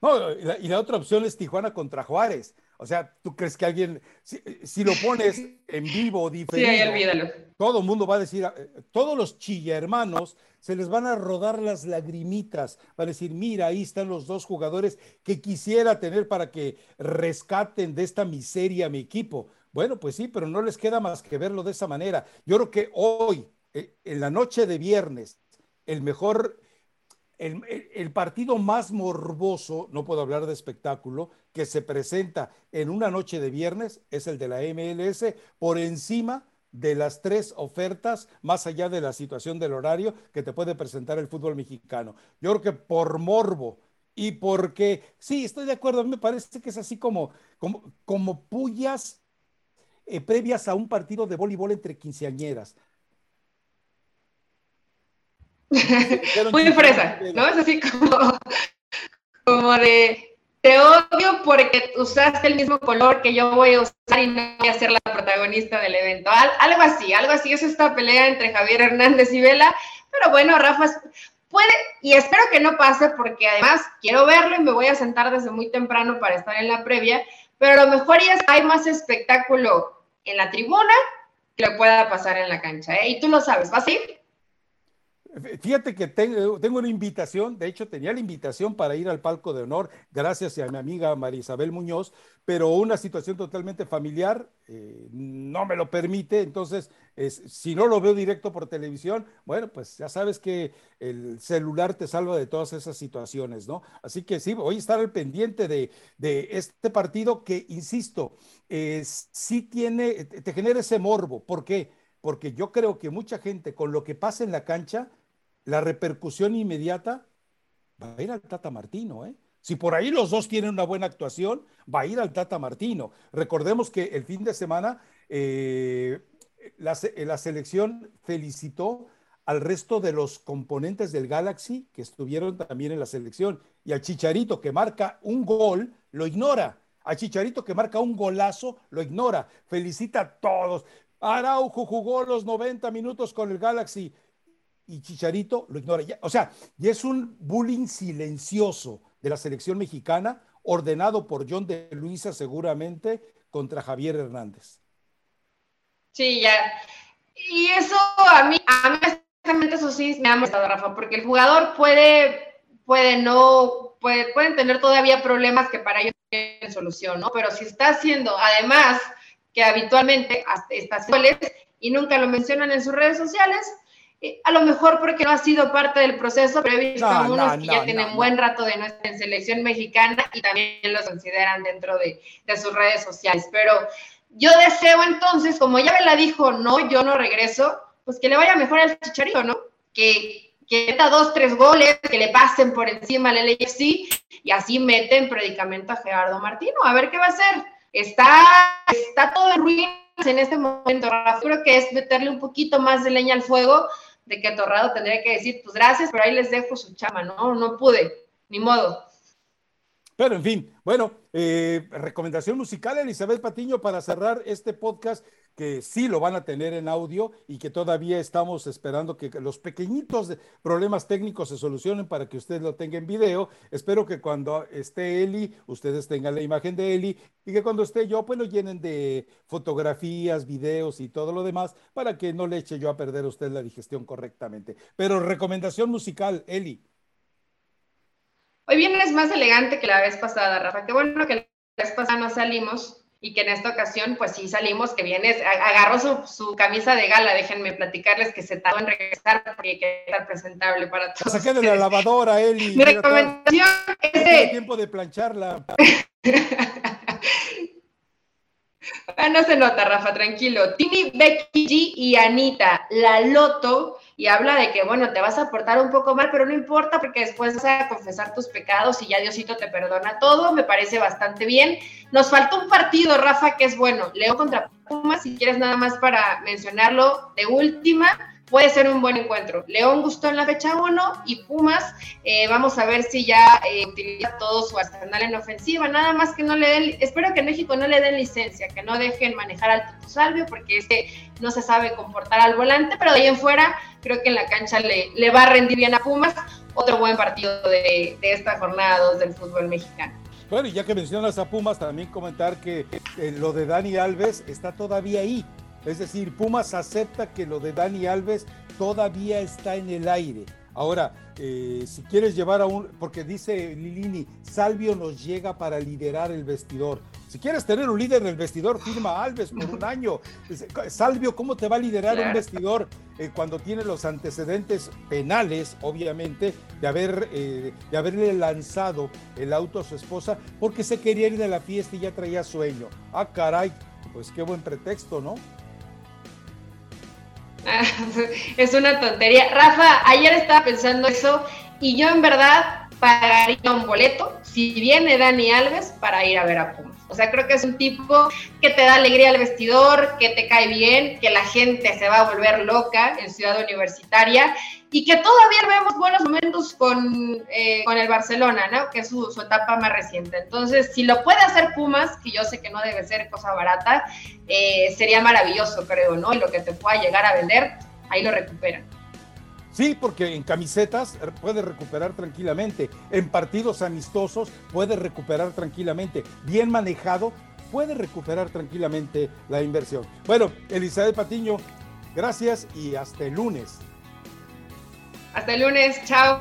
No, y la, otra opción es Tijuana contra Juárez. O sea, ¿tú crees que alguien, si, lo pones en vivo, diferido, todo el mundo va a decir, eh, todos los chilla hermanos se les van a rodar las lagrimitas, van a decir, mira, ahí están los dos jugadores que quisiera tener para que rescaten de esta miseria a mi equipo. Bueno, pues sí, pero no les queda más que verlo de esa manera. Yo creo que hoy, eh, en la noche de viernes, el mejor el, partido más morboso, no puedo hablar de espectáculo, que se presenta en una noche de viernes es el de la MLS por encima de las tres ofertas, más allá de la situación del horario que te puede presentar el fútbol mexicano. Yo creo que por morbo y porque, sí, estoy de acuerdo, a mí me parece que es así como, como, como pullas eh, previas a un partido de voleibol entre quinceañeras. Muy fresa, ¿no? Es así como, como de te odio porque usaste el mismo color que yo voy a usar y no voy a ser la protagonista del evento. algo así, algo así es esta pelea entre Javier Hernández y Vela. Pero bueno, Rafa, puede, y espero que no pase porque además quiero verlo y me voy a sentar desde muy temprano para estar en la previa, pero a lo mejor ya hay más espectáculo en la tribuna que lo pueda pasar en la cancha, ¿eh? Y tú lo sabes, ¿vas a ir? Fíjate que tengo, una invitación, de hecho tenía la invitación para ir al palco de honor, gracias a mi amiga María Isabel Muñoz, pero una situación totalmente familiar eh, no me lo permite, entonces si no lo veo directo por televisión, bueno, pues ya sabes que el celular te salva de todas esas situaciones, ¿no? Así que sí, voy a estar al pendiente de, este partido que, insisto, eh, sí tiene, te genera ese morbo, ¿por qué? Porque yo creo que mucha gente con lo que pasa en la cancha, la repercusión inmediata va a ir al Tata Martino, ¿eh? Si por ahí los dos tienen una buena actuación, va a ir al Tata Martino. Recordemos que el fin de semana eh, la, la, selección felicitó al resto de los componentes del Galaxy que estuvieron también en la selección. Y al Chicharito que marca un gol, lo ignora. Al Chicharito que marca un golazo, lo ignora. Felicita a todos. Araujo jugó los 90 minutos con el Galaxy y Chicharito lo ignora. o sea, y es un bullying silencioso de la selección mexicana, ordenado por John de Luisa seguramente contra Javier Hernández. Sí, ya. Y eso a mí, a mí eso sí me ha molestado, Rafa, porque el jugador puede, puede no, puede, pueden tener todavía problemas que para ellos tienen solución, ¿no? Pero si está haciendo, además, que habitualmente está goles y nunca lo mencionan en sus redes sociales, eh, a lo mejor porque no ha sido parte del proceso, pero he visto algunos que ya tienen buen rato de no estar en selección mexicana y también los consideran dentro de, sus redes sociales. Pero yo deseo entonces, como ya me la dijo, no, yo no regreso, pues que le vaya mejor al Chicharito, ¿no? Que, que meta dos, tres goles, que le pasen por encima al LAFC y así meten predicamento a Gerardo Martino. A ver qué va a hacer. Está, está todo en ruinas en este momento, Rafa. Creo que es meterle un poquito más de leña al fuego de que Torrado tendría que decir, pues gracias, pero ahí les dejo su chama, ¿no? No pude, ni modo. Pero en fin, bueno, eh, recomendación musical, Elizabeth Patiño, para cerrar este podcast, que sí lo van a tener en audio y que todavía estamos esperando que los pequeñitos problemas técnicos se solucionen para que usted lo tenga en video. Espero que cuando esté Eli, ustedes tengan la imagen de Eli y que cuando esté yo, pues lo llenen de fotografías, videos y todo lo demás para que no le eche yo a perder a usted la digestión correctamente. Pero recomendación musical, Eli. Hoy vienes más elegante que la vez pasada, Rafa. Qué bueno que la vez pasada no salimos y que en esta ocasión, pues sí salimos, que vienes, agarró su, camisa de gala, déjenme platicarles que se tardó en regresar porque que estar presentable para todos. Saqué de la lavadora, Eli. Mi recomendación es de... tiempo de plancharla. Ah, no se nota, Rafa, tranquilo. Tini, Becky G y Anita, la Loto, y habla de que, bueno, te vas a portar un poco mal, pero no importa porque después vas a confesar tus pecados y ya Diosito te perdona todo, me parece bastante bien. Nos faltó un partido, Rafa, que es bueno, Leo contra Pumas, si quieres nada más para mencionarlo de última puede ser un buen encuentro. León gustó en la fecha 1 y Pumas, eh, vamos a ver si ya eh, utiliza todo su arsenal en ofensiva. Nada más que no le den, espero que en México no le den licencia, que no dejen manejar al Tutu Salvio, porque este no se sabe comportar al volante, pero de ahí en fuera creo que en la cancha le, va a rendir bien a Pumas. Otro buen partido de, de esta jornada 2 del fútbol mexicano. Bueno, y ya que mencionas a Pumas, también comentar que eh, lo de Dani Alves está todavía ahí. Es decir, Pumas acepta que lo de Dani Alves todavía está en el aire. Ahora, eh, si quieres llevar a un, porque dice Lilini, Salvio nos llega para liderar el vestidor. Si quieres tener un líder en el vestidor, firma Alves por un año. Salvio, ¿cómo te va a liderar un vestidor eh, cuando tiene los antecedentes penales, obviamente, de, haber, eh, de haberle lanzado el auto a su esposa porque se quería ir de la fiesta y ya traía sueño? Ah, caray, pues qué buen pretexto, ¿no? Es una tontería. Rafa, ayer estaba pensando eso y yo en verdad pagaría un boleto si viene Dani Alves para ir a ver a Pumas. O sea, creo que es un tipo que te da alegría al vestidor, que te cae bien, que la gente se va a volver loca en Ciudad Universitaria y que todavía vemos buenos momentos con, eh, con el Barcelona, ¿no? Que es su, etapa más reciente. Entonces, si lo puede hacer Pumas, que yo sé que no debe ser cosa barata, eh, sería maravilloso, creo, ¿no? Y lo que te pueda llegar a vender, ahí lo recuperan. Sí, porque en camisetas puede recuperar tranquilamente, en partidos amistosos puede recuperar tranquilamente, bien manejado puede recuperar tranquilamente la inversión. Bueno, Elizabeth Patiño, gracias y hasta el lunes. Hasta el lunes, chao.